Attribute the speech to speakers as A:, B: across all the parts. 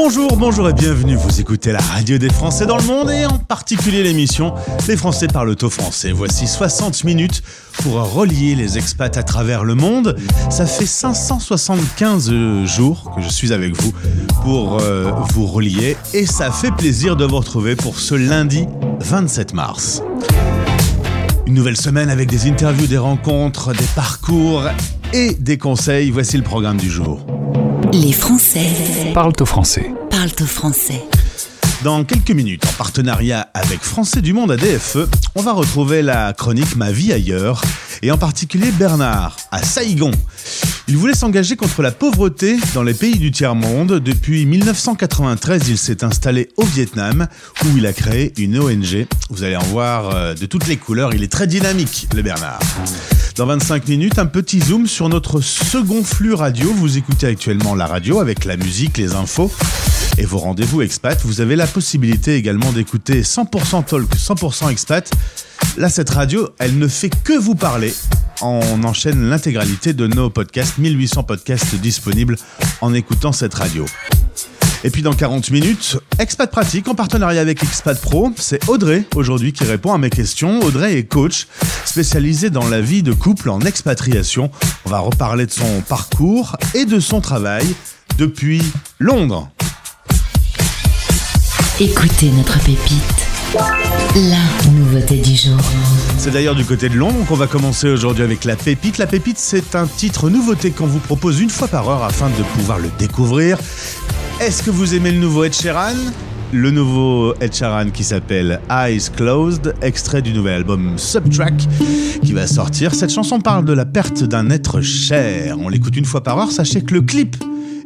A: Bonjour, bonjour et bienvenue. Vous écoutez la radio des Français dans le monde et en particulier l'émission Les Français parlent au français. Voici 60 minutes pour relier les expats à travers le monde. Ça fait 575 jours que je suis avec vous pour euh, vous relier et ça fait plaisir de vous retrouver pour ce lundi 27 mars. Une nouvelle semaine avec des interviews, des rencontres, des parcours et des conseils. Voici le programme du jour.
B: Les Français
C: Parlent au français.
B: parlent au français.
A: Dans quelques minutes, en partenariat avec Français du Monde ADFE, on va retrouver la chronique Ma vie ailleurs, et en particulier Bernard, à Saïgon. Il voulait s'engager contre la pauvreté dans les pays du tiers-monde. Depuis 1993, il s'est installé au Vietnam, où il a créé une ONG. Vous allez en voir euh, de toutes les couleurs, il est très dynamique, le Bernard. Dans 25 minutes, un petit zoom sur notre second flux radio. Vous écoutez actuellement la radio avec la musique, les infos et vos rendez-vous expat. Vous avez la possibilité également d'écouter 100% talk, 100% expat. Là, cette radio, elle ne fait que vous parler. On enchaîne l'intégralité de nos podcasts, 1800 podcasts disponibles en écoutant cette radio. Et puis dans 40 minutes, Expat Pratique en partenariat avec Expat Pro. C'est Audrey aujourd'hui qui répond à mes questions. Audrey est coach spécialisée dans la vie de couple en expatriation. On va reparler de son parcours et de son travail depuis Londres.
B: Écoutez notre pépite. La nouveauté du jour.
A: C'est d'ailleurs du côté de Londres qu'on va commencer aujourd'hui avec La Pépite. La Pépite, c'est un titre nouveauté qu'on vous propose une fois par heure afin de pouvoir le découvrir. Est-ce que vous aimez le nouveau Ed Sheeran? Le nouveau Ed Sheeran qui s'appelle Eyes Closed, extrait du nouvel album Subtrack qui va sortir. Cette chanson parle de la perte d'un être cher. On l'écoute une fois par heure. Sachez que le clip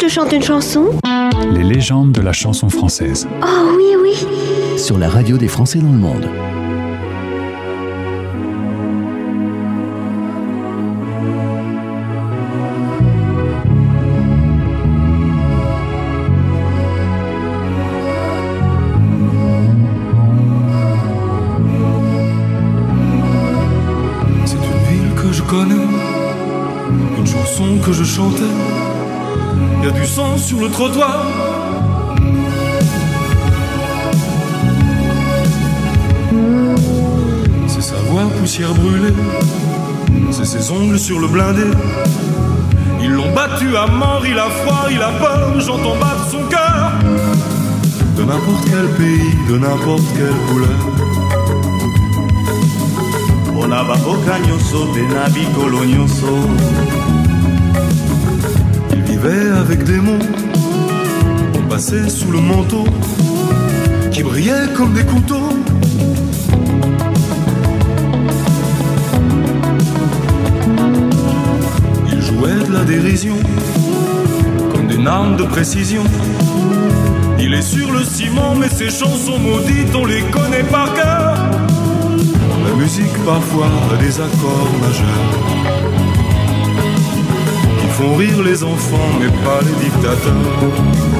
D: Te chante une chanson
E: Les légendes de la chanson française.
D: Oh oui, oui.
F: Sur la radio des Français dans le monde.
G: Sur le trottoir. C'est sa voix poussière brûlée, c'est ses ongles sur le blindé. Ils l'ont battu à mort, il a froid, il a peur, j'entends battre son cœur. De n'importe quel pays, de n'importe quelle couleur.
H: mpona baboka nyonso mpe na bikolo nyonso
G: Il vivait avec des mots, on passait sous le manteau, qui brillaient comme des couteaux. Il jouait de la dérision, comme des armes de précision. Il est sur le ciment, mais ses chansons maudites, on les connaît par cœur. La musique parfois a des accords majeurs qui font rire les enfants mais pas les dictateurs.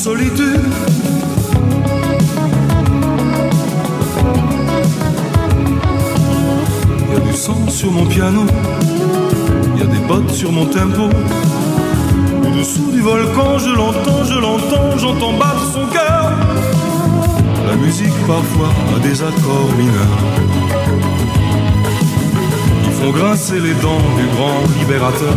G: Solitude. Y a du sang sur mon piano, y a des bottes sur mon tempo. Au-dessous du volcan, je l'entends, je l'entends, j'entends battre son cœur. La musique parfois a des accords mineurs qui font grincer les dents du grand libérateur.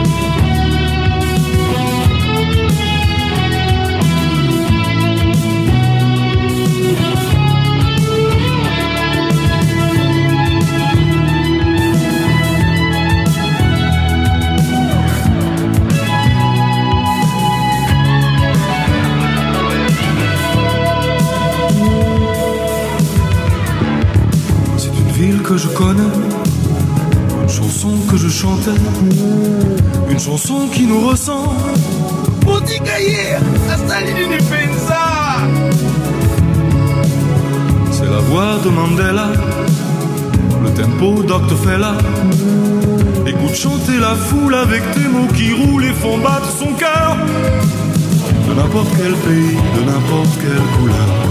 G: Une chanson que je chantais, une chanson qui nous ressemble. C'est la voix de Mandela, le tempo Dr. Fella. Écoute chanter la foule avec tes mots qui roulent et font battre son cœur. De n'importe quel pays, de n'importe quelle couleur.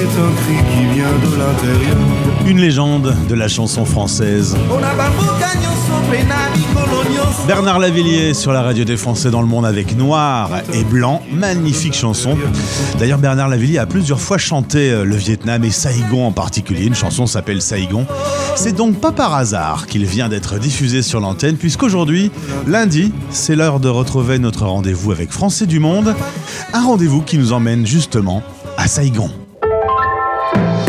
G: Est un cri qui vient de l'intérieur.
A: Une légende de la chanson française. Bernard Lavillier sur la radio des Français dans le monde avec Noir et Blanc. Magnifique chanson. D'ailleurs, Bernard Lavillier a plusieurs fois chanté euh, le Vietnam et Saigon en particulier. Une chanson s'appelle Saigon. C'est donc pas par hasard qu'il vient d'être diffusé sur l'antenne, puisqu'aujourd'hui, lundi, c'est l'heure de retrouver notre rendez-vous avec Français du monde. Un rendez-vous qui nous emmène justement à Saigon.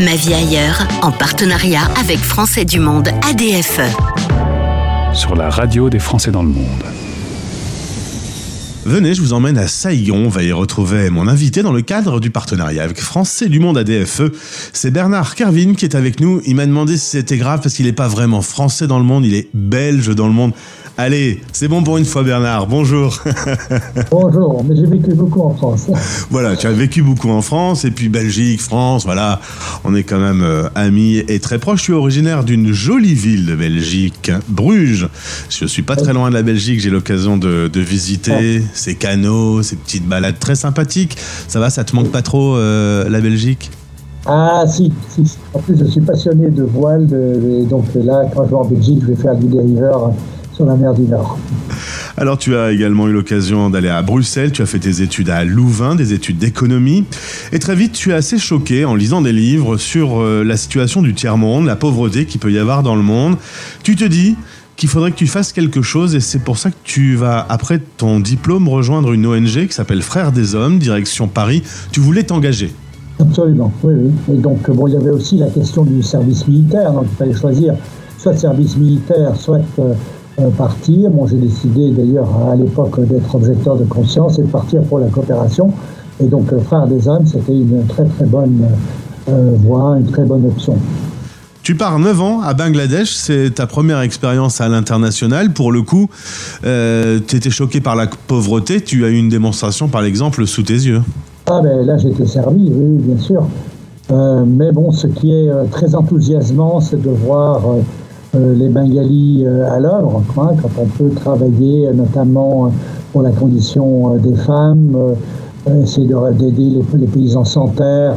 B: Ma vie ailleurs, en partenariat avec Français du Monde ADFE.
E: Sur la radio des Français dans le monde.
A: Venez, je vous emmène à Saigon. On va y retrouver mon invité dans le cadre du partenariat avec Français du Monde ADFE. C'est Bernard Kervin qui est avec nous. Il m'a demandé si c'était grave parce qu'il n'est pas vraiment français dans le monde, il est belge dans le monde. Allez, c'est bon pour une fois Bernard, bonjour.
I: Bonjour, mais j'ai vécu beaucoup en France.
A: voilà, tu as vécu beaucoup en France, et puis Belgique, France, voilà, on est quand même euh, amis et très proches. Tu es originaire d'une jolie ville de Belgique, Bruges. Je suis pas très loin de la Belgique, j'ai l'occasion de, de visiter ces canaux, ces petites balades très sympathiques. Ça va, ça te manque pas trop euh, la Belgique?
I: Ah si, si, si. en plus je suis passionné de voile, de, de- donc là quand je vais en Belgique, je vais faire du dériveur sur la mer du Nord.
A: Alors tu as également eu l'occasion d'aller à Bruxelles, tu as fait tes études à Louvain, des études d'économie, et très vite tu es assez choqué en lisant des livres sur euh, la situation du tiers-monde, la pauvreté qu'il peut y avoir dans le monde. Tu te dis qu'il faudrait que tu fasses quelque chose et c'est pour ça que tu vas, après ton diplôme, rejoindre une ONG qui s'appelle Frères des Hommes, direction Paris. Tu voulais t'engager.
I: Absolument, oui, oui. Et donc, bon, il y avait aussi la question du service militaire, donc il fallait choisir soit service militaire, soit euh, euh, partir. Bon, j'ai décidé d'ailleurs à l'époque d'être objecteur de conscience et de partir pour la coopération. Et donc, euh, Frères des Hommes, c'était une très très bonne euh, voie, une très bonne option.
A: Tu pars 9 ans à Bangladesh, c'est ta première expérience à l'international. Pour le coup, euh, tu étais choqué par la pauvreté, tu as eu une démonstration par l'exemple sous tes yeux.
I: Ah ben là j'étais servi, oui, bien sûr. Euh, mais bon, ce qui est euh, très enthousiasmant, c'est de voir euh, euh, les Bengalis euh, à l'œuvre, quoi, quand on peut travailler euh, notamment euh, pour la condition euh, des femmes, euh, euh, essayer de- d'aider les, les paysans sans terre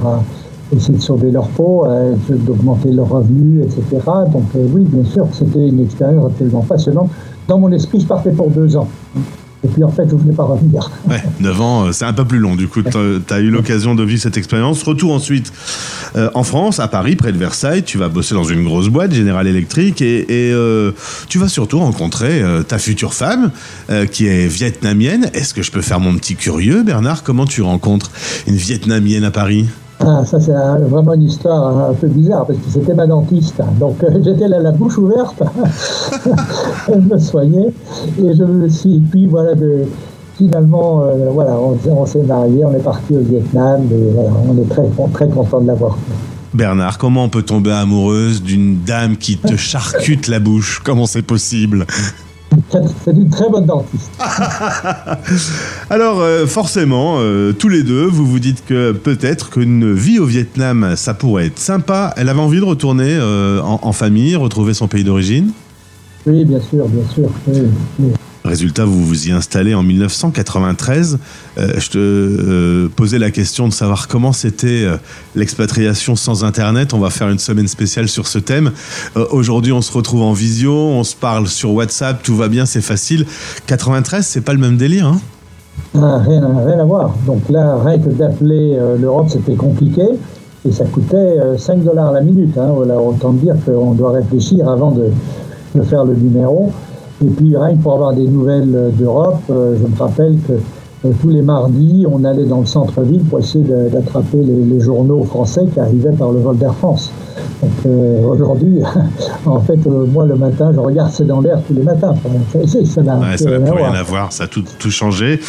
I: essayer de sauver leur peau, euh, d'augmenter leurs revenus, etc. Donc euh, oui, bien sûr, c'était une expérience absolument passionnante. Dans mon esprit, je partais pour deux ans. Et puis en fait, je ne voulais pas revenir.
A: Ouais, 9 ans, euh, c'est un peu plus long. Du coup, tu as eu l'occasion de vivre cette expérience. Retour ensuite euh, en France, à Paris, près de Versailles. Tu vas bosser dans une grosse boîte, General Electric, et, et, euh, tu vas surtout rencontrer ta future femme, qui est vietnamienne. Est-ce que je peux faire mon petit curieux, Bernard? Comment tu rencontres une vietnamienne à Paris?
I: Ah, ça c'est vraiment une histoire un peu bizarre parce que c'était ma dentiste. Donc euh, j'étais là la bouche ouverte, elle me soignait et je me suis. Puis voilà, de, finalement, euh, voilà, on, s'est- mariés, on est parti au Vietnam et on est très, très content de l'avoir.
A: Bernard, comment on peut tomber amoureuse d'une dame qui te charcute la bouche? Comment c'est possible?
I: C'est une très bonne dentiste.
A: Alors euh, forcément, euh, tous les deux, vous vous dites que peut-être qu'une vie au Vietnam, ça pourrait être sympa. Elle avait envie de retourner euh, en, en famille, retrouver son pays d'origine?
I: Oui, bien sûr, bien sûr. oui, oui.
A: Résultat, vous vous y installez en 1993. Euh, je te euh, posais la question de savoir comment c'était euh, l'expatriation sans Internet. On va faire une semaine spéciale sur ce thème. Aujourd'hui, on se retrouve en visio, on se parle sur WhatsApp, tout va bien, c'est facile. 93, c'est pas le même délire, hein?
I: Ah, rien, à voir. Donc là, que d'appeler l'Europe, c'était compliqué. Et ça coûtait euh, 5 dollars la minute. Hein. Voilà, autant dire qu'on doit réfléchir avant de faire le numéro. Et puis rien que pour avoir des nouvelles euh, d'Europe, euh, je me rappelle que euh, tous les mardis, on allait dans le centre-ville pour essayer d'attraper les, les journaux français qui arrivaient par le vol d'Air France. Donc euh, aujourd'hui, en fait, euh, moi le matin, je regarde C'est dans l'air tous les matins. Ça- n'a
A: Ouais, plus rien à voir, ça a tout, tout changé.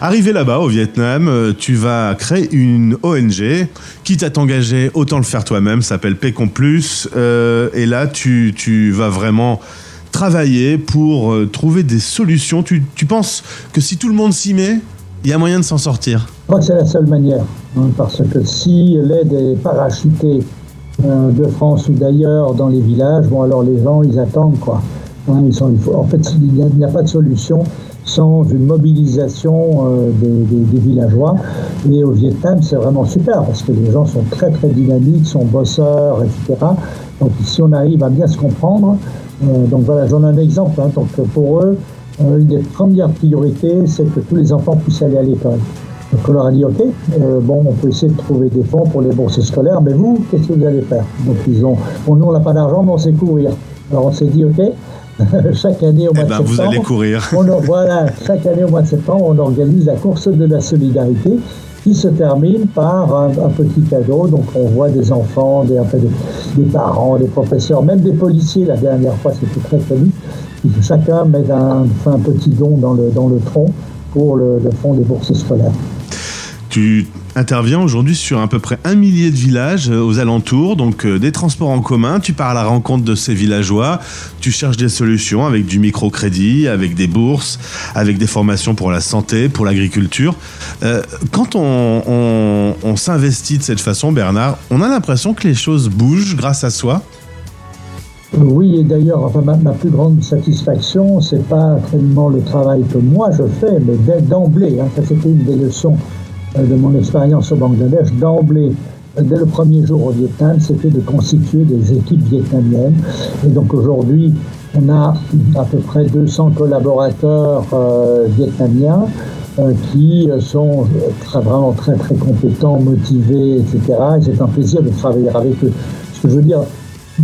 A: Arrivé là-bas, au Vietnam, tu vas créer une ONG. Quitte à t'engager, autant le faire toi-même, ça s'appelle Pécon Plus. Euh, et là, tu, tu vas vraiment travailler pour euh, trouver des solutions. Tu, penses que si tout le monde s'y met, il y a moyen de s'en sortir?
I: Je crois que c'est la seule manière, hein, parce que si l'aide est parachutée euh, de France ou d'ailleurs dans les villages, bon alors les gens ils attendent quoi. Hein, ils en fait, il n'y a, pas de solution sans une mobilisation euh, des, villageois. Et au Vietnam, c'est vraiment super parce que les gens sont très très dynamiques, sont bosseurs, etc. Donc si on arrive à bien se comprendre, donc voilà, j'en ai un exemple. hein. donc pour eux, euh, une des premières priorités, c'est que tous les enfants puissent aller à l'école. Donc on leur a dit, OK, euh, bon, on peut essayer de trouver des fonds pour les bourses scolaires, mais vous, qu'est-ce que vous allez faire? Donc ils ont, bon, nous on n'a pas d'argent, mais on sait courir. Alors on s'est dit, OK, chaque année au mois
A: Eh ben,
I: de
A: vous
I: septembre,
A: allez courir.
I: on voilà, chaque année au mois de septembre, on organise la course de la solidarité se termine par un, petit cadeau. Donc on voit des enfants, des, parents, des professeurs, même des policiers. La dernière fois, c'était très connu. Chacun met un, petit don dans le, tronc pour le, le fonds des bourses scolaires.
A: Interviens aujourd'hui sur à peu près un millier de villages euh, aux alentours, donc euh, des transports en commun. Tu pars à la rencontre de ces villageois, tu cherches des solutions avec du microcrédit, avec des bourses, avec des formations pour la santé, pour l'agriculture. Euh, quand on, s'investit de cette façon, Bernard, on a l'impression que les choses bougent grâce à soi?
I: Oui, et d'ailleurs, ma, plus grande satisfaction, c'est pas tellement le travail que moi je fais, mais d'emblée, hein, ça c'était une des leçons de mon expérience au Bangladesh, d'emblée, euh, dès le premier jour au Vietnam, c'était de constituer des équipes vietnamiennes. Et donc aujourd'hui, on a à peu près 200 collaborateurs euh, vietnamiens euh, qui euh, sont euh, très, vraiment très très compétents, motivés, etc. Et c'est un plaisir de travailler avec eux. Ce je veux dire,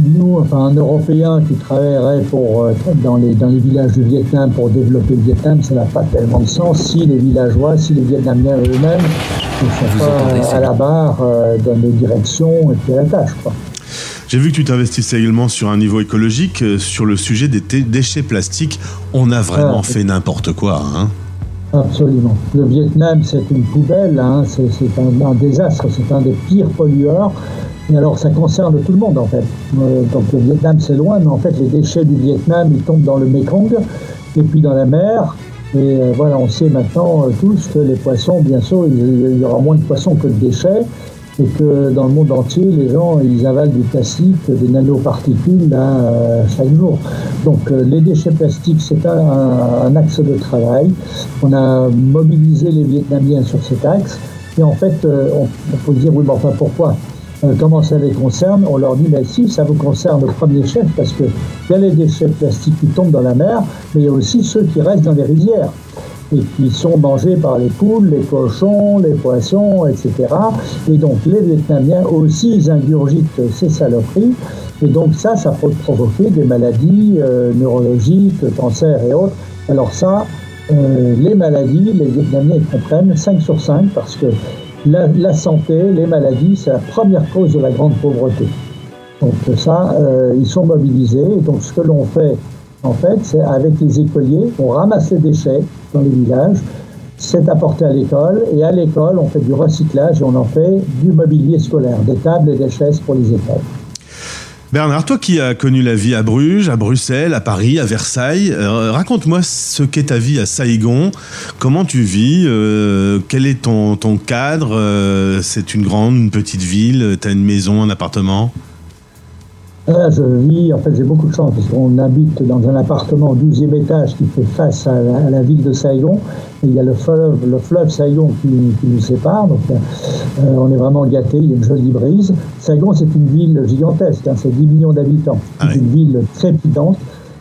I: nous, enfin un Européen qui travaillerait pour, euh, dans, les, dans les villages du Vietnam pour développer le Vietnam, ça n'a pas tellement de sens si les villageois, si les Vietnamiens eux-mêmes ne sont
F: Vous
I: pas
F: entendez, c'est
I: à la barre euh, dans les directions et puis à la tâche. Quoi.
A: J'ai vu que tu t'investissais également sur un niveau écologique, euh, sur le sujet des déchets plastiques. On a vraiment
I: Ah,
A: fait n'importe quoi. Hein.
I: Absolument. Le Vietnam, c'est une poubelle, hein, c'est un, désastre, c'est un des pires pollueurs. Et alors, ça concerne tout le monde, en fait. Euh, donc, le Vietnam, c'est loin, mais en fait, les déchets du Vietnam, ils tombent dans le Mekong et puis dans la mer. Et euh, voilà, on sait maintenant euh, tous que les poissons, bien sûr, il y aura moins de poissons que de déchets. Et que dans le monde entier, les gens, ils avalent du plastique, des nanoparticules, là, euh, chaque jour. Donc, euh, les déchets plastiques, c'est un, axe de travail. On a mobilisé les Vietnamiens sur cet axe. Et en fait, euh, on, on peut dire, oui, mais enfin, pourquoi? Comment ça les concerne? On leur dit, mais si, ça vous concerne au premier chef, parce que il y a les déchets plastiques qui tombent dans la mer, mais il y a aussi ceux qui restent dans les rizières et qui sont mangés par les poules, les cochons, les poissons, etc. Et donc les Vietnamiens aussi, ils ingurgitent ces saloperies. Et donc ça, ça peut provoquer des maladies euh, neurologiques, cancer et autres. Alors ça, euh, les maladies, les Vietnamiens comprennent 5 sur 5 parce que la, la santé, les maladies, c'est la première cause de la grande pauvreté. Donc ça, euh, ils sont mobilisés. Et donc ce que l'on fait, en fait, c'est avec les écoliers, on ramasse les déchets dans les villages, c'est apporté à l'école, et à l'école, on fait du recyclage et on en fait du mobilier scolaire, des tables et des chaises pour les écoles.
A: Bernard, toi qui as connu la vie à Bruges, à Bruxelles, à Paris, à Versailles, euh, raconte-moi ce qu'est ta vie à Saïgon. Comment tu vis euh, Quel est ton, ton cadre Euh, C'est une grande, une petite ville Tu as une maison, un appartement?
I: Là, je vis, en fait, j'ai beaucoup de chance parce qu'on habite dans un appartement au 12e étage qui fait face à la, à la ville de Saigon. Et il y a le fleuve, le fleuve Saigon qui, qui nous sépare. Donc, euh, on est vraiment gâtés. Il y a une jolie brise. Saigon, c'est une ville gigantesque. hein, c'est 10 millions d'habitants. C'est
A: Ah oui.
I: une ville trépidante.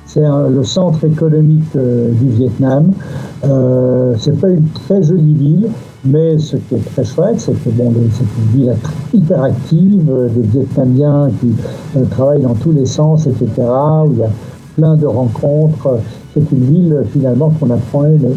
I: C'est le centre économique euh, du Vietnam. Euh, c'est pas une très jolie ville, mais ce qui est très chouette, c'est que bon, c'est une ville hyper active, euh, des Vietnamiens qui euh, travaillent dans tous les sens, etc. Où il y a plein de rencontres. C'est une ville finalement qu'on apprend à aimer.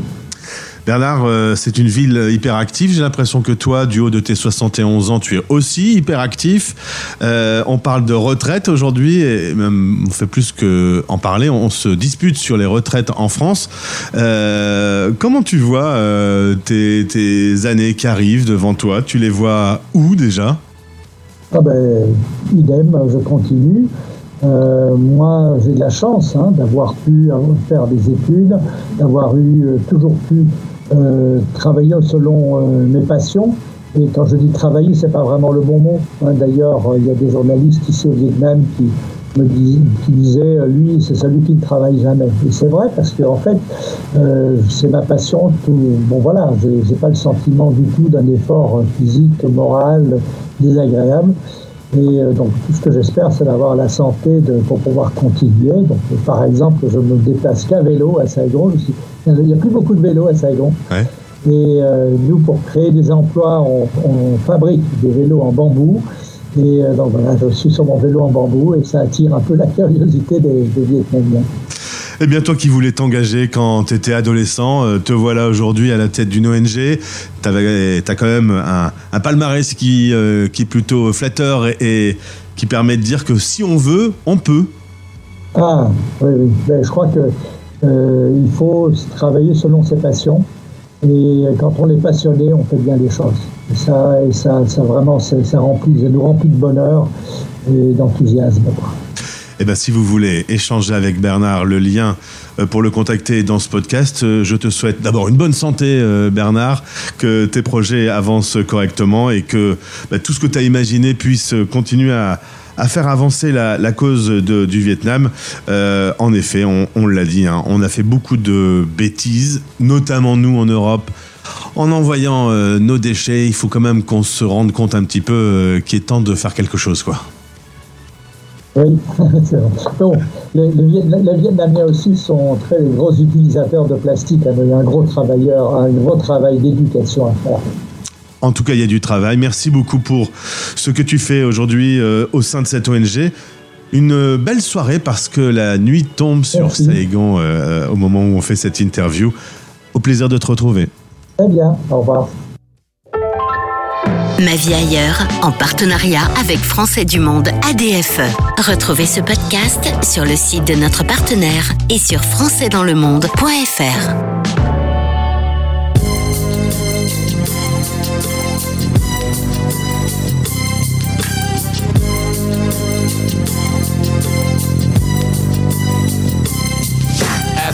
A: Bernard, euh, c'est une ville hyper active. J'ai l'impression que toi, du haut de tes 71 ans, tu es aussi hyper actif. Euh, on parle de retraite aujourd'hui, et on fait plus que en parler. On se dispute sur les retraites en France. Euh, comment tu vois euh, tes, années qui arrivent devant toi? Tu les vois où déjà?
I: Ah ben, idem, je continue. Moi, j'ai de la chance hein, d'avoir pu faire des études, d'avoir eu toujours pu euh, travailler selon euh, mes passions. Et quand je dis travailler, c'est pas vraiment le bon mot. hein. D'ailleurs, euh, il y a des journalistes ici au Vietnam qui me qui disaient, euh, lui, c'est celui qui ne travaille jamais. Et c'est vrai parce que en fait, c'est ma passion. Tout, bon voilà, j'ai pas le sentiment du tout d'un effort physique, moral, désagréable. Et euh, donc, tout ce que j'espère, c'est d'avoir la santé de, pour pouvoir continuer. Donc, par exemple, je me déplace qu'à vélo à Saigon. Suis- il n'y a plus beaucoup de vélos à Saigon.
A: Ouais.
I: Et euh, nous, pour créer des emplois, on, on fabrique des vélos en bambou. Et euh, donc voilà, je suis sur mon vélo en bambou et ça attire un peu la curiosité des, des Vietnamiens.
A: Eh bien, toi qui voulais t'engager quand tu étais adolescent, euh, te voilà aujourd'hui à la tête d'une ONG. Tu as quand même un, palmarès qui, euh, qui est plutôt flatteur et, qui permet de dire que si on veut, on peut.
I: Ah, oui. Ben, je crois que euh, il faut travailler selon ses passions. Et quand on est passionné, on fait bien les choses. Et ça, ça, ça vraiment, ça remplit, ça nous remplit de bonheur et d'enthousiasme.
A: Eh ben, si vous voulez échanger avec Bernard, le lien euh, pour le contacter dans ce podcast. Euh, Je te souhaite d'abord une bonne santé, euh, Bernard, que tes projets avancent correctement et que bah, tout ce que tu as imaginé puisse continuer à, faire avancer la, cause du Vietnam. En effet, on, on l'a dit, hein, on a fait beaucoup de bêtises, notamment nous en Europe. En envoyant nos déchets, il faut quand même qu'on se rende compte un petit peu qu'il est temps de faire quelque chose, quoi.
I: Oui, c'est vrai. Bon, les, les les Vietnamiens aussi sont très gros utilisateurs de plastique. hein, Il y a un gros travailleur, un gros travail d'éducation à faire.
A: En tout cas, il y a du travail. Merci beaucoup pour ce que tu fais aujourd'hui euh, au sein de cette ONG. Une euh, belle soirée parce que la nuit tombe sur
I: Merci.
A: Saigon euh, au moment où on fait cette interview. Au plaisir de te retrouver.
I: Très bien, au revoir.
B: Ma vie ailleurs, en partenariat avec Français du Monde ADFE. Retrouvez ce podcast sur le site de notre partenaire et sur françaisdanslemonde.fr.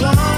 J: long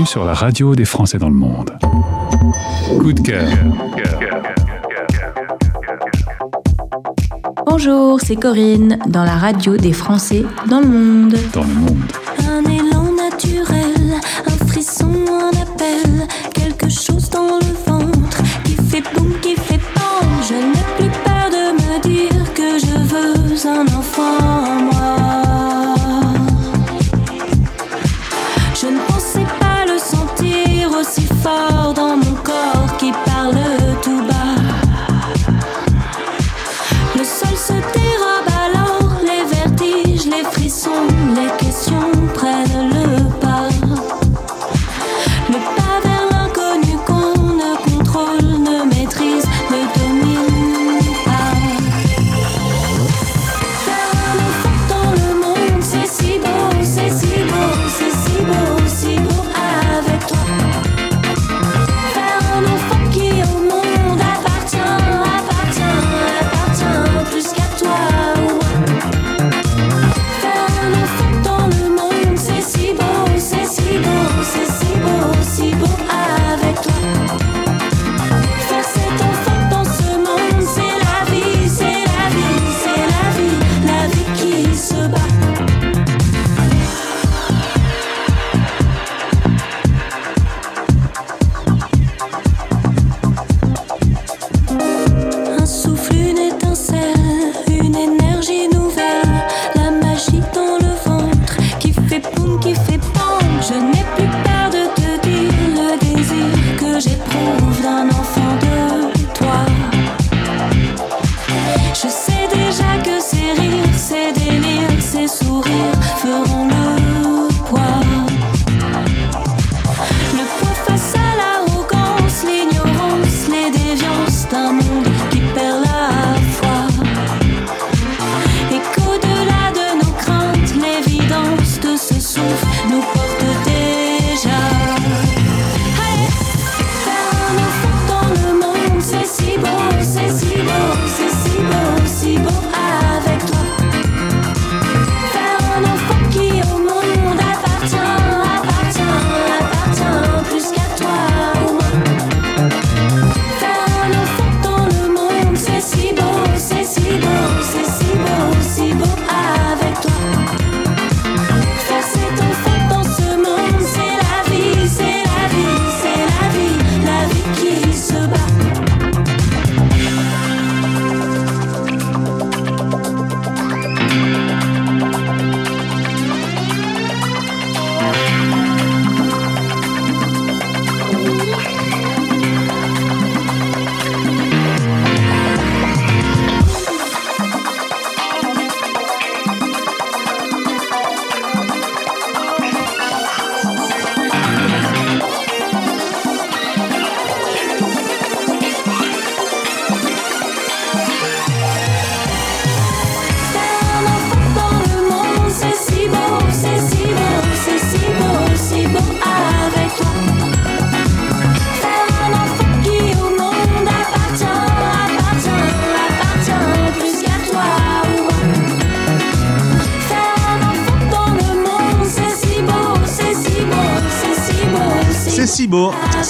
C: Bienvenue sur la radio des Français dans le monde. Coup de cœur.
K: Bonjour, c'est Corinne dans la radio des Français dans le monde.
C: Dans le monde.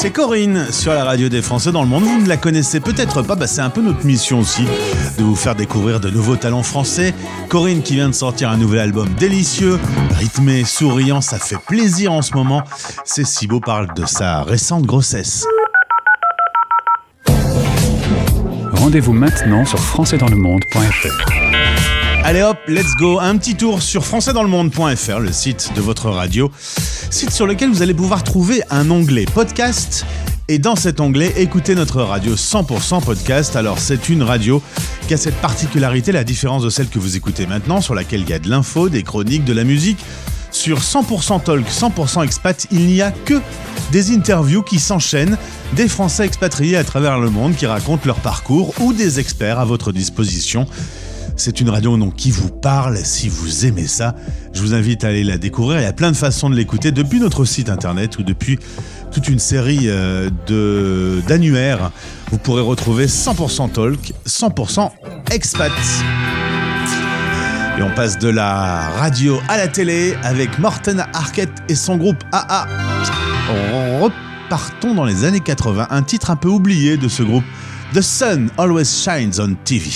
L: C'est
A: Corinne sur la radio des Français dans le monde. Vous ne la connaissez peut-être pas, bah c'est un peu notre mission aussi de vous faire découvrir de nouveaux talents français. Corinne qui vient de sortir un nouvel album délicieux, rythmé, souriant, ça fait plaisir en ce moment. C'est si beau parle de sa récente grossesse.
C: Rendez-vous maintenant sur françaisdanslemonde.fr.
A: Allez hop, let's go. Un petit tour sur françaisdanslemonde.fr, le site de votre radio. Site sur lequel vous allez pouvoir trouver un onglet podcast. Et dans cet onglet, écoutez notre radio 100% podcast. Alors, c'est une radio qui a cette particularité, la différence de celle que vous écoutez maintenant, sur laquelle il y a de l'info, des chroniques, de la musique. Sur 100% Talk, 100% Expat, il n'y a que des interviews qui s'enchaînent, des Français expatriés à travers le monde qui racontent leur parcours ou des experts à votre disposition. C'est une radio donc qui vous parle. Si vous aimez ça, je vous invite à aller la découvrir. Il y a plein de façons de l'écouter depuis notre site internet ou depuis toute une série euh, d'annuaires. Vous pourrez retrouver 100% Talk, 100% Expat.
M: Et on passe de la radio à la télé avec Morten Arquette et son groupe AA. Repartons dans les années 80, un titre un peu oublié de ce groupe, The Sun Always Shines on TV.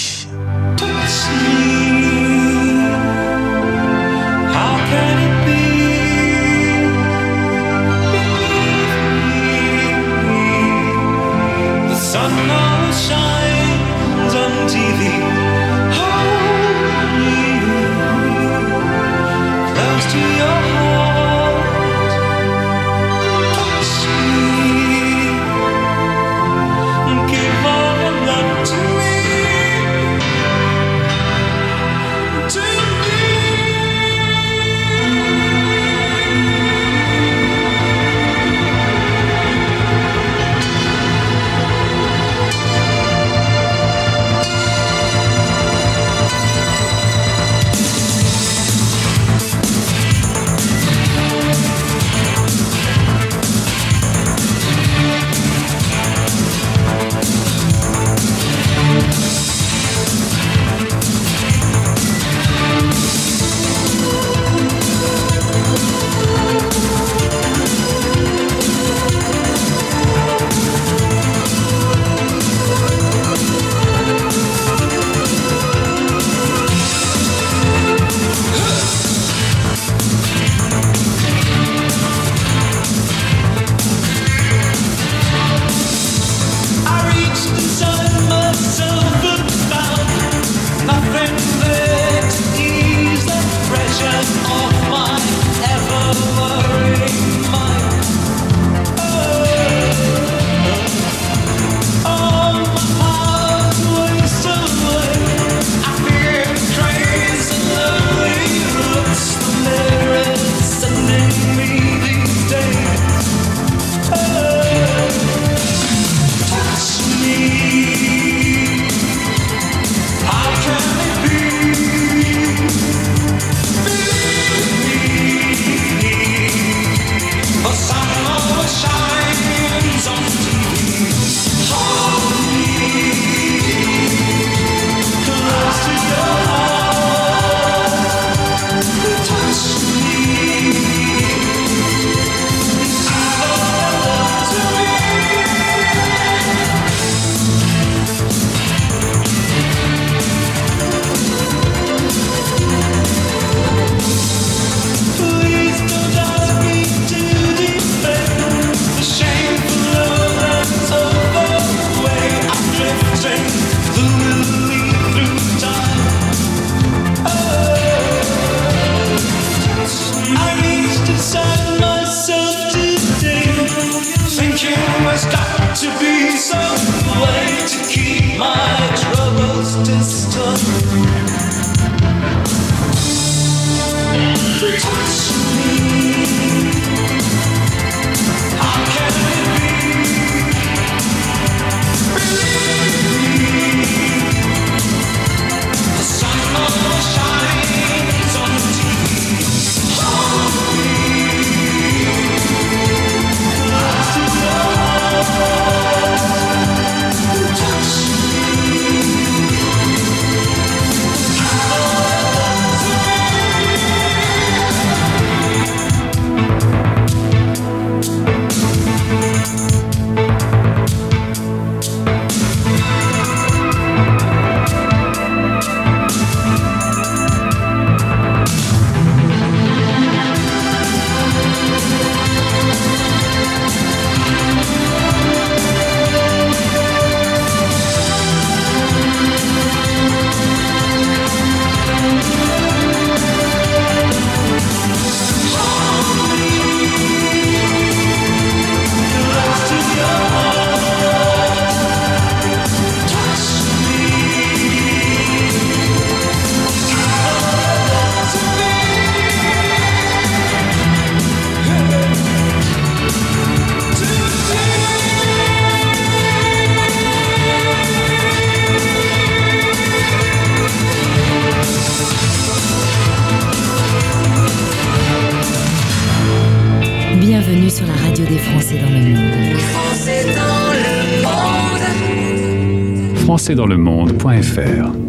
E: Dans le monde.fr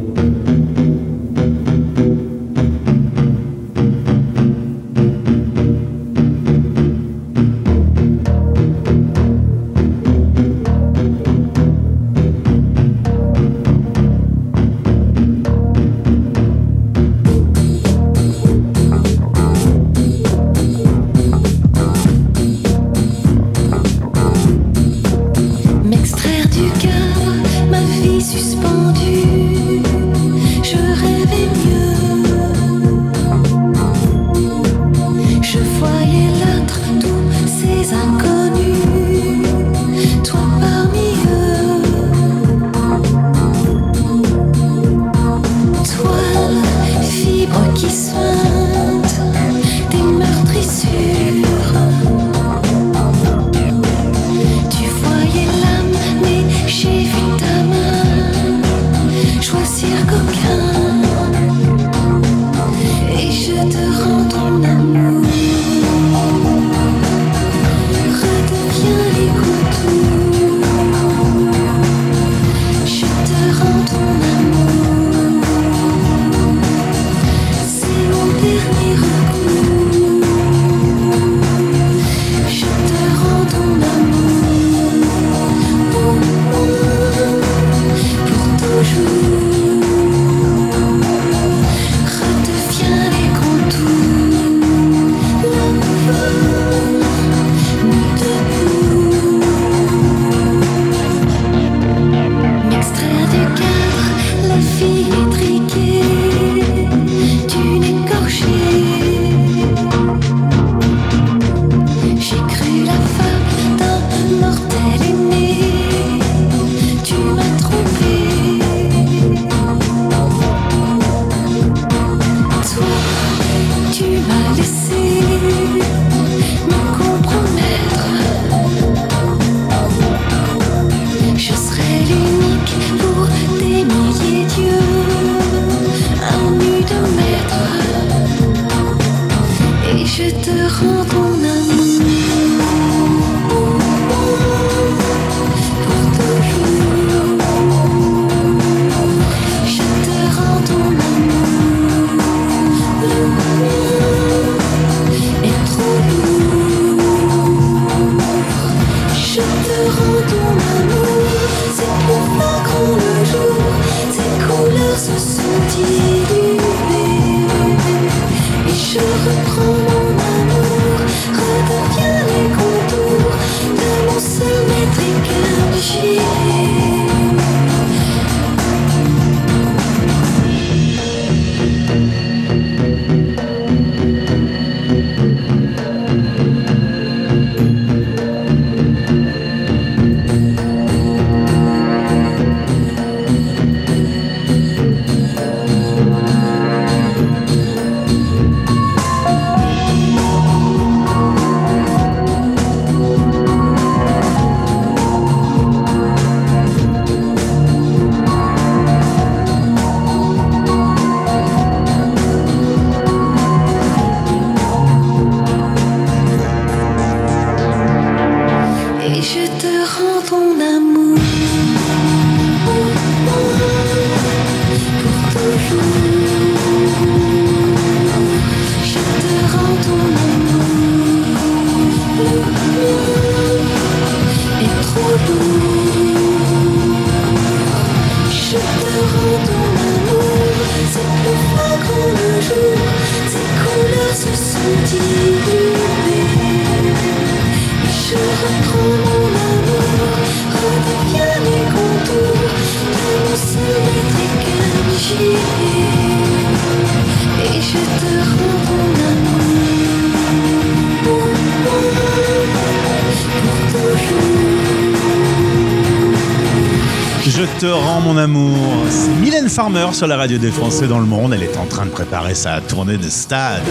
A: Farmer sur la radio des Français dans le monde. Elle est en train de préparer sa tournée de stade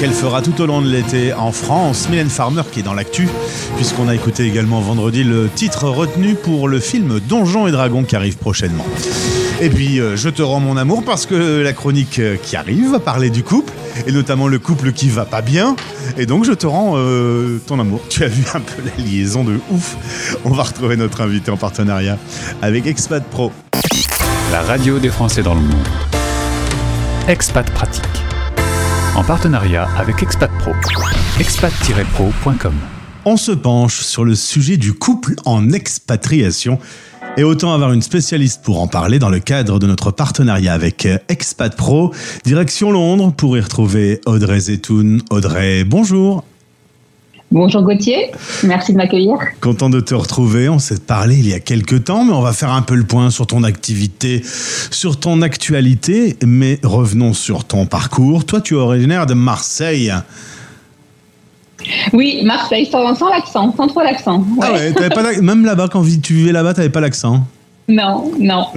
A: qu'elle fera tout au long de l'été en France. Mylène Farmer qui est dans l'actu, puisqu'on a écouté également vendredi le titre retenu pour le film Donjons et Dragons qui arrive prochainement. Et puis, euh, je te rends mon amour parce que la chronique euh, qui arrive va parler du couple, et notamment le couple qui va pas bien. Et donc, je te rends euh, ton amour. Tu as vu un peu la liaison de ouf. On va retrouver notre invité en partenariat avec Expat Pro.
C: La radio des Français dans le monde. Expat Pratique. En partenariat avec Expat Pro. expat-pro.com.
A: On se penche sur le sujet du couple en expatriation. Et autant avoir une spécialiste pour en parler dans le cadre de notre partenariat avec Expat Pro, direction Londres, pour y retrouver Audrey Zetoun. Audrey, bonjour.
N: Bonjour Gauthier, merci de m'accueillir.
A: Content de te retrouver. On s'est parlé il y a quelques temps, mais on va faire un peu le point sur ton activité, sur ton actualité. Mais revenons sur ton parcours. Toi, tu es originaire de Marseille.
N: Oui, Marseille, sans, sans l'accent, sans trop l'accent.
A: Ah ouais, pas même là-bas, quand tu vivais là-bas, t'avais pas l'accent.
N: Non, non.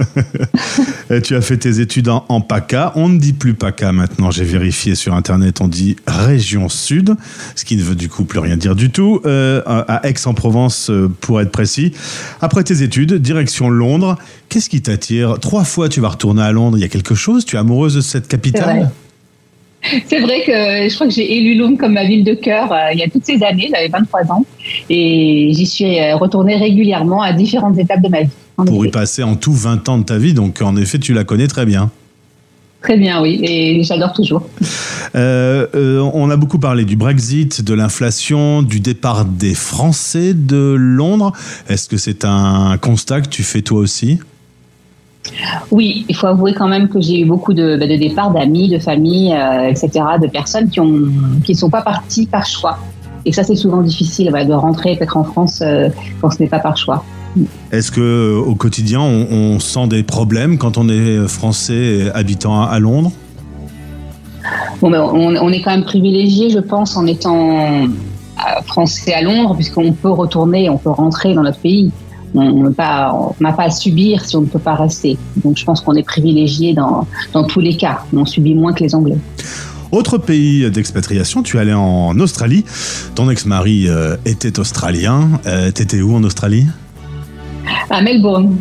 A: Euh, tu as fait tes études en, en PACA. On ne dit plus PACA maintenant. J'ai vérifié sur Internet. On dit région sud, ce qui ne veut du coup plus rien dire du tout. Euh, à Aix-en-Provence, euh, pour être précis. Après tes études, direction Londres. Qu'est-ce qui t'attire? Trois fois, tu vas retourner à Londres. Il y a quelque chose? Tu es amoureuse de cette capitale?
N: C'est vrai que je crois que j'ai élu Londres comme ma ville de cœur euh, il y a toutes ces années, j'avais 23 ans, et j'y suis euh, retournée régulièrement à différentes étapes de ma vie.
A: Pour y passer en tout 20 ans de ta vie. Donc, en effet, tu la connais très bien.
N: Très bien, oui, et j'adore toujours.
A: Euh, euh, on a beaucoup parlé du Brexit, de l'inflation, du départ des Français de Londres. Est-ce que c'est un constat que tu fais toi aussi?
N: Oui, il faut avouer quand même que j'ai eu beaucoup de, bah, de départs d'amis, de familles, euh, etc., de personnes qui ont qui ne sont pas parties par choix. Et ça, c'est souvent difficile de rentrer peut-être en France quand ce n'est pas par choix.
A: Est-ce que euh, au quotidien on, on sent des problèmes quand on est français habitant à, Londres?
N: Bon, ben, on, on est quand même privilégié, je pense, en étant euh, français à Londres, puisqu'on peut retourner, on peut rentrer dans notre pays. On n'a pas, à subir si on ne peut pas rester. Donc, je pense qu'on est privilégié dans, dans tous les cas. On subit moins que les Anglais.
A: Autre pays d'expatriation, tu es allé en Australie. Ton ex-mari euh, était australien. Euh, T'étais où en Australie?
N: À Melbourne.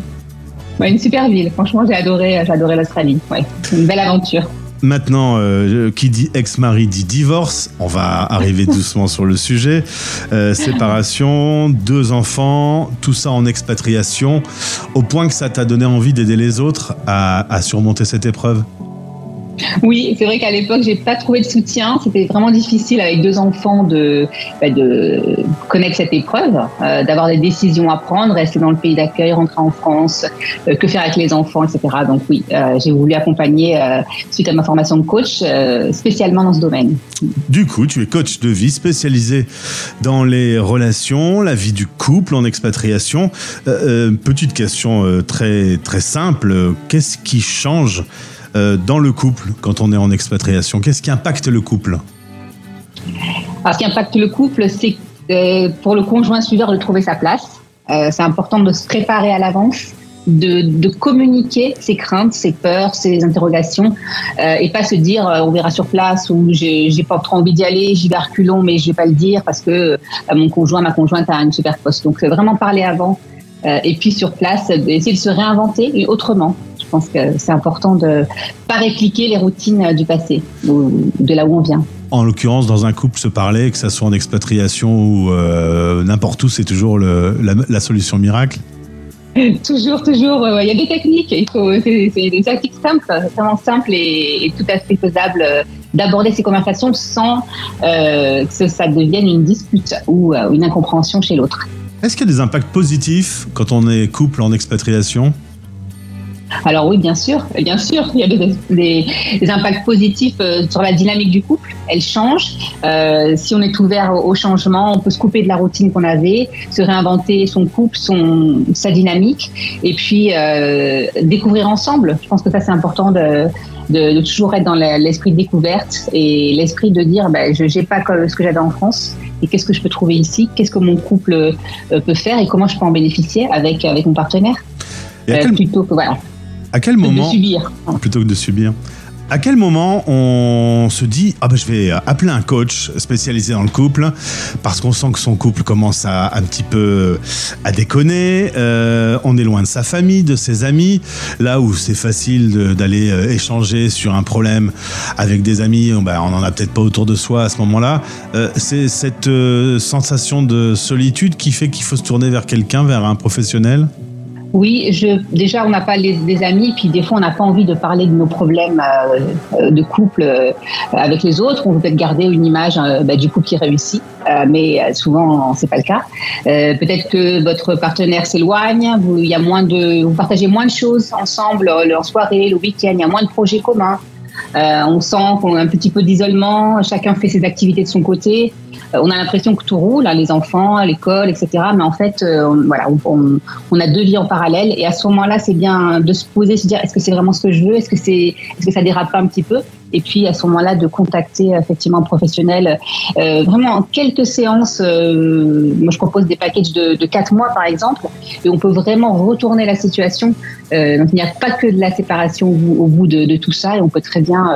N: Ouais, une super ville. Franchement, j'ai adoré, j'ai adoré l'Australie. Ouais, une belle aventure.
A: Maintenant, euh, qui dit ex-mari dit divorce. On va arriver doucement sur le sujet. Euh, séparation, deux enfants, tout ça en expatriation, au point que ça t'a donné envie d'aider les autres à, à surmonter cette épreuve?
N: Oui, c'est vrai qu'à l'époque, j'ai pas trouvé de soutien. C'était vraiment difficile avec deux enfants de, bah, connaître cette épreuve, euh, d'avoir des décisions à prendre, rester dans le pays d'accueil, rentrer en France, euh, que faire avec les enfants, etc. Donc oui, euh, j'ai voulu accompagner suite à ma formation de coach, spécialement dans ce domaine.
A: Du coup, tu es coach de vie spécialisé dans les relations, la vie du couple en expatriation. Petite question très très simple. Qu'est-ce qui change dans le couple quand on est en expatriation Qu'est-ce qui impacte le couple?
N: Ce qui impacte le couple, c'est euh, pour le conjoint suiveur de trouver sa place. Euh, c'est important de se préparer à l'avance, de, communiquer ses craintes, ses peurs, ses interrogations, euh, et pas se dire euh, on verra sur place ou j'ai pas trop envie d'y aller, j'y vais reculons, mais je vais pas le dire parce que euh, mon conjoint, ma conjointe a une super poste. Donc, c'est vraiment parler avant. euh, et puis sur place, essayer de se réinventer autrement. Je pense que c'est important de pas répliquer les routines du passé ou de là où on vient.
A: En l'occurrence, dans un couple, se parler, que ça soit en expatriation ou euh, n'importe où, c'est toujours le- la, la solution miracle.
N: Toujours, toujours. Il y a des techniques. Il faut, c'est, c'est des tactiques simples, vraiment simples et, et tout à fait faisables euh, d'aborder ces conversations sans euh, que ça devienne une dispute ou une incompréhension chez l'autre.
A: Est-ce qu'il y a des impacts positifs quand on est couple en expatriation?
N: Alors oui, bien sûr, bien sûr, il y a des, des- des impacts positifs euh, sur la dynamique du couple. Elle change. Euh, si on est ouvert au, au changement, on peut se couper de la routine qu'on avait, se réinventer son couple, son, sa dynamique, et puis euh, découvrir ensemble. Je pense que ça c'est important de, de, de toujours être dans l'esprit de découverte et l'esprit de dire, ben, je n'ai pas ce que j'avais en France. Et qu'est-ce que je peux trouver ici Qu'est-ce que mon couple peut faire et comment je peux en bénéficier avec avec mon partenaire Euh,
A: quel-
N: plutôt que voilà
A: À quel
N: de
A: moment
N: subir.
A: plutôt que de subir. À quel moment on se dit ah ben je vais appeler un coach spécialisé dans le couple parce qu'on sent que son couple commence à un petit peu à déconner, euh, on est loin de sa famille, de ses amis, là où c'est facile de- d'aller euh, échanger sur un problème avec des amis, ben, on en a peut-être pas autour de soi à ce moment-là. Euh, c'est cette euh, sensation de solitude qui fait qu'il faut se tourner vers quelqu'un, vers un professionnel?
N: Oui, je, déjà, on n'a pas les, des amis, puis des fois, on n'a pas envie de parler de nos problèmes euh, euh, de couple euh, avec les autres. On veut peut-être garder une image euh, bah, du couple qui réussit, euh, mais souvent, c'est pas le cas. Peut-être que votre partenaire s'éloigne, vous, y a moins de, vous partagez moins de choses ensemble, euh, en soirée, le week-end, il y a moins de projets communs. On sent qu'on a un petit peu d'isolement, chacun fait ses activités de son côté. Euh, on a l'impression que tout roule, hein, les enfants, l'école, etc. Mais en fait, euh, on, voilà, on, a deux vies en parallèle. Et à ce moment-là, c'est bien de se poser, se dire est-ce que c'est vraiment ce que je veux Est-ce que c'est, est-ce que ça dérape un petit peu et puis à ce moment-là de contacter effectivement un professionnel. Euh, vraiment en quelques séances, moi je propose des packages de, de 4 mois par exemple, et on peut vraiment retourner la situation. Donc il n'y a pas que de la séparation au bout, au bout de, de, tout ça, et on peut très bien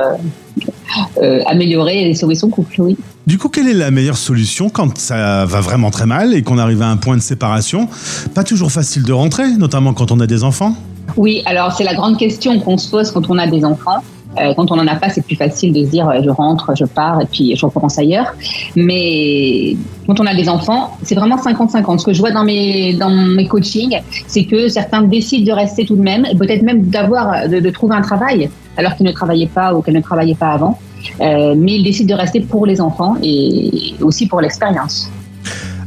N: améliorer et sauver son couple. Oui.
A: Du coup, quelle est la meilleure solution quand ça va vraiment très mal et qu'on arrive à un point de séparation Pas toujours facile de rentrer, notamment quand on a des enfants?
N: Oui, alors c'est la grande question qu'on se pose quand on a des enfants. Euh, quand on n'en a pas, c'est plus facile de se dire je rentre, je pars et puis je recommence ailleurs. Mais quand on a des enfants, c'est vraiment 50-50. Ce que je vois dans mes, dans mes coachings, c'est que certains décident de rester tout de même, peut-être même d'avoir, de, de, trouver un travail alors qu'ils ne travaillaient pas ou qu'elles ne travaillaient pas avant. Euh, mais ils décident de rester pour les enfants et aussi pour l'expérience.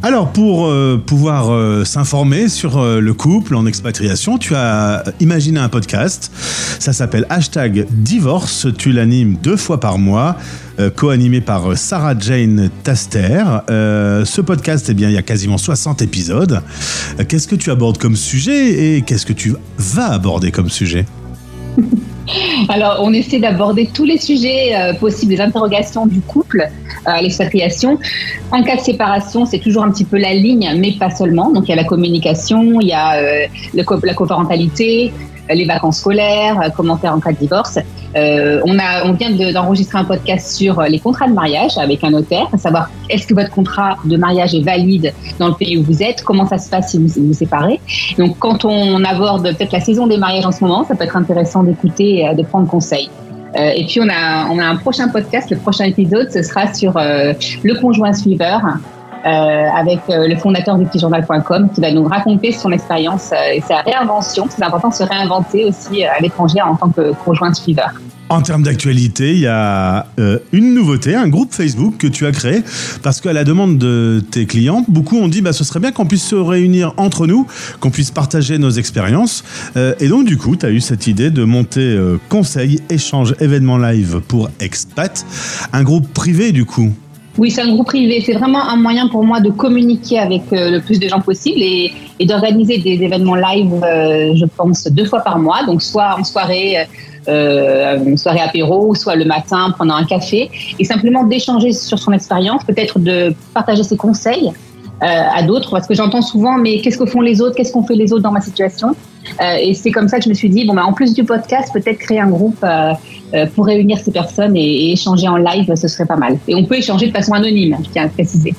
A: Alors, pour euh, pouvoir euh, s'informer sur euh, le couple en expatriation, tu as imaginé un podcast. Ça s'appelle Hashtag Divorce. Tu l'animes deux fois par mois, co-animé par Sarah Jane Taster. ce podcast, eh bien, il y a quasiment 60 épisodes. qu'est-ce que tu abordes comme sujet et qu'est-ce que tu vas aborder comme sujet?
N: Alors, on essaie d'aborder tous les sujets euh, possibles, les interrogations du couple euh, à l'expatriation. En cas de séparation, c'est toujours un petit peu la ligne, mais pas seulement. Donc, il y a la communication, il y a euh, co la coparentalité, les vacances scolaires, comment faire en cas de divorce. Euh, on, a, on vient d'enregistrer un podcast sur les contrats de mariage avec un notaire, à savoir est-ce que votre contrat de mariage est valide dans le pays où vous êtes, comment ça se passe si vous vous séparez? Donc quand on aborde peut-être la saison des mariages en ce moment, ça peut être intéressant d'écouter de prendre conseil. Euh, et puis on a, on a un prochain podcast, le prochain épisode, ce sera sur euh, le conjoint suiveur. Euh, avec euh, le fondateur du petitjournal.com qui va nous raconter son expérience euh, et sa réinvention. C'est important de se réinventer aussi à l'étranger en tant que conjoint suiveur.
A: En termes d'actualité, il y a une nouveauté, un groupe Facebook que tu as créé parce qu'à la demande de tes clients, beaucoup ont dit bah ce serait bien qu'on puisse se réunir entre nous, qu'on puisse partager nos expériences. Et donc du coup, tu as eu cette idée de monter conseil, échange, événement live pour expat, un groupe privé du coup.
N: Oui, c'est un groupe privé. C'est vraiment un moyen pour moi de communiquer avec euh, le plus de gens possible et, d'organiser des événements live, euh, je pense, deux fois par mois. Donc, soit en soirée, euh, une soirée apéro, soit le matin pendant un café. Et simplement d'échanger sur son expérience, peut-être de partager ses conseils euh, à d'autres. Parce que j'entends souvent, mais qu'est-ce que font les autres? Qu'est-ce qu'ont fait les autres dans ma situation? Euh, Et c'est comme ça que je me suis dit, bon, bah, en plus du podcast, peut-être créer un groupe euh, pour réunir ces personnes et, et, échanger en live, ce serait pas mal. Et on peut échanger de façon anonyme, je tiens à préciser.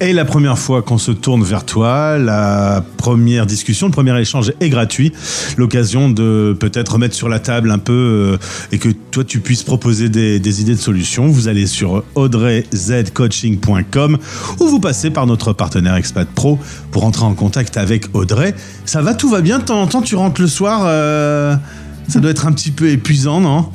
A: Et la première fois qu'on se tourne vers toi, la première discussion, le premier échange est gratuit. L'occasion de peut-être mettre sur la table un peu euh, et que toi tu puisses proposer des, des idées de solutions. Vous allez sur audreyzcoaching.com ou vous passez par notre partenaire Expat Pro pour entrer en contact avec Audrey. Ça va, tout va bien. De temps en temps, tu rentres le soir. Euh ça doit être un petit peu épuisant, non?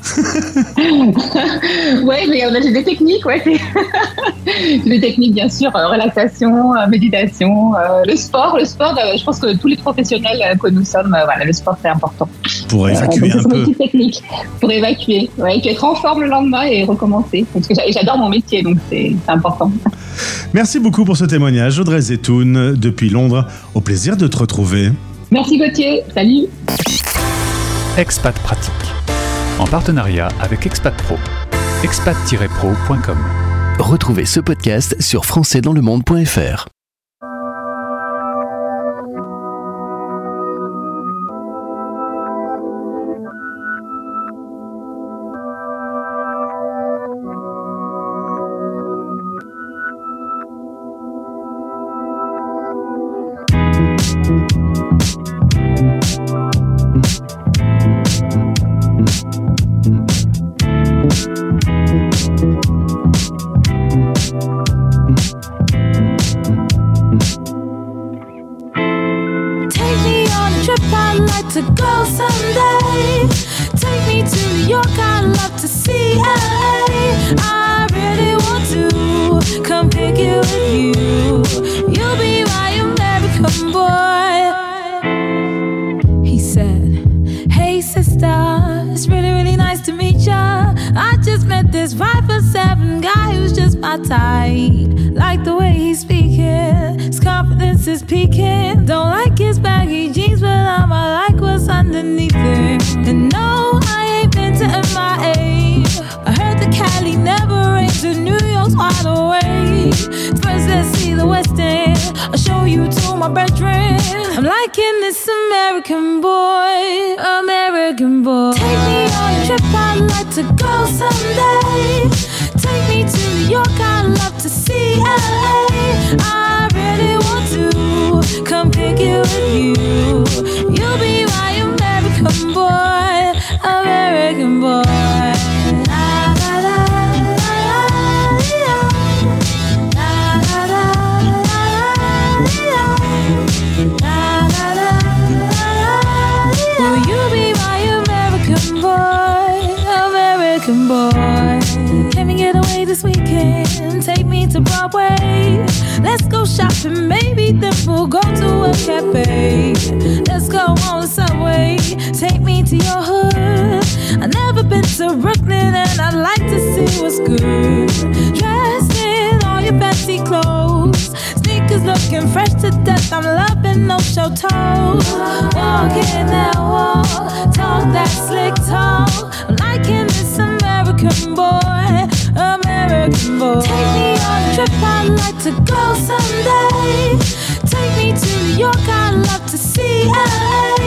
N: Ouais, mais j'ai des techniques, ouais. des techniques, bien sûr, euh, relaxation, euh, méditation, euh, le sport. Le sport, je pense que tous les professionnels que nous sommes, voilà, le sport, c'est important.
A: Pour évacuer un peu.
N: Technique pour évacuer, ouais, être en forme le lendemain et recommencer. Parce que j'adore mon métier, donc c'est important.
A: Merci beaucoup pour ce témoignage, Audrey Zetoun, depuis Londres. Au plaisir de te retrouver.
N: Merci Gauthier, salut
C: Expat Pratique, en partenariat avec Expat Pro. expat-pro.com.
F: Retrouvez ce podcast sur françaisdanslemonde.fr.
C: I'll show you to my bedroom. I'm liking this American boy, American boy. Take me on a trip, I'd like to go someday. Take me to New York, I'd love to see LA. I really want to come pick it with you. You'll be my American boy, American boy. To Let's go shopping, maybe then we'll go to a cafe. Let's go on the subway. Take me to your hood. I've never been to Brooklyn and I'd like to see what's good. Dressed in all your fancy clothes. Sneakers looking fresh to death. I'm loving no show toes. Walking that wall, talk that slick talk. I'm liking this American boy, American boy, Take me on a trip, I'd like to go someday. Take me to New York, I'd love to see LA.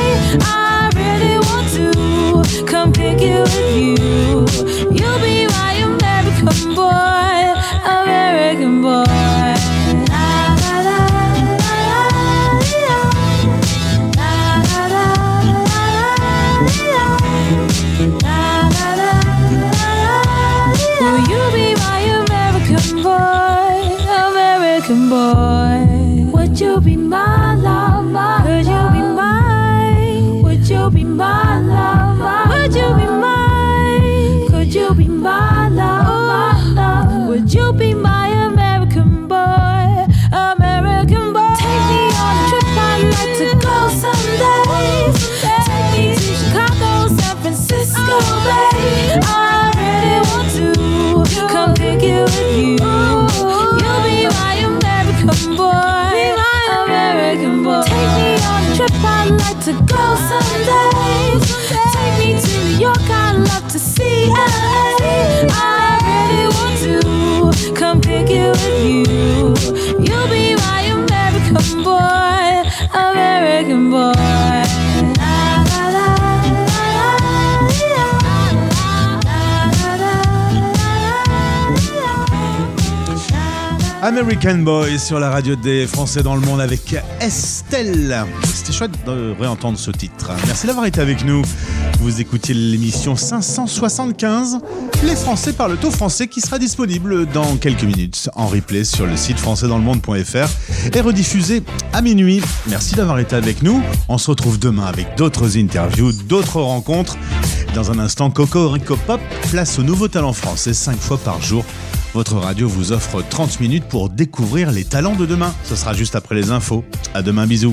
C: I really want to come pick you with you. You'll be my American boy, American boy. La, la, la, you'll be American Boy
A: sur la radio des Français dans le monde avec Estelle. C'était chouette de réentendre ce. Merci d'avoir été avec nous. Vous écoutiez l'émission 575. Les Français parlent au français qui sera disponible dans quelques minutes en replay sur le site françaisdanslemonde.fr et rediffusé à minuit. Merci d'avoir été avec nous. On se retrouve demain avec d'autres interviews, d'autres rencontres. Dans un instant, Coco Rico Pop place au nouveau talent français 5 fois par jour. Votre radio vous offre 30 minutes pour découvrir les talents de demain. Ce sera juste après les infos. À demain, bisous.